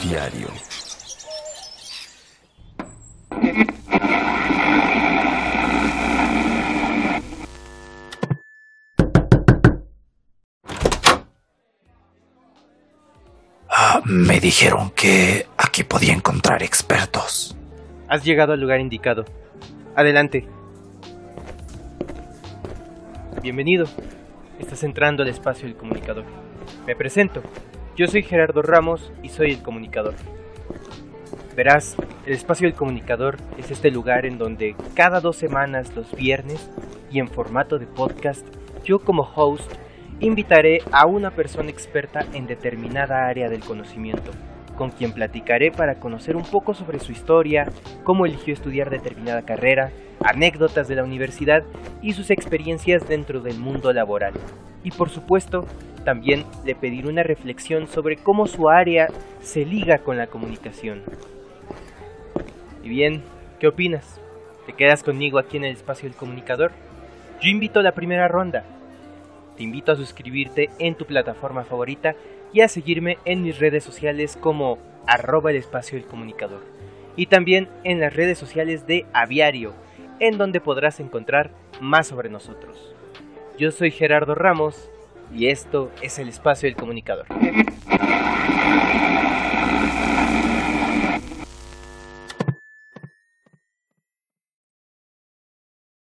aviario. Ah, me dijeron que aquí podía encontrar expertos. Has llegado al lugar indicado. Adelante. Bienvenido. Estás entrando al espacio del comunicador. Me presento. Yo soy Gerardo Ramos y soy el comunicador. Verás, el espacio del comunicador es este lugar en donde cada dos semanas los viernes y en formato de podcast, yo como host invitaré a una persona experta en determinada área del conocimiento, con quien platicaré para conocer un poco sobre su historia, cómo eligió estudiar determinada carrera, anécdotas de la universidad y sus experiencias dentro del mundo laboral. Y por supuesto, también le pediré una reflexión sobre cómo su área se liga con la comunicación. Y bien, ¿qué opinas? ¿Te quedas conmigo aquí en el espacio del comunicador? Yo invito a la primera ronda. Te invito a suscribirte en tu plataforma favorita y a seguirme en mis redes sociales como arroba el espacio del comunicador. Y también en las redes sociales de Aviario, en donde podrás encontrar más sobre nosotros. Yo soy Gerardo Ramos y esto es el espacio del comunicador.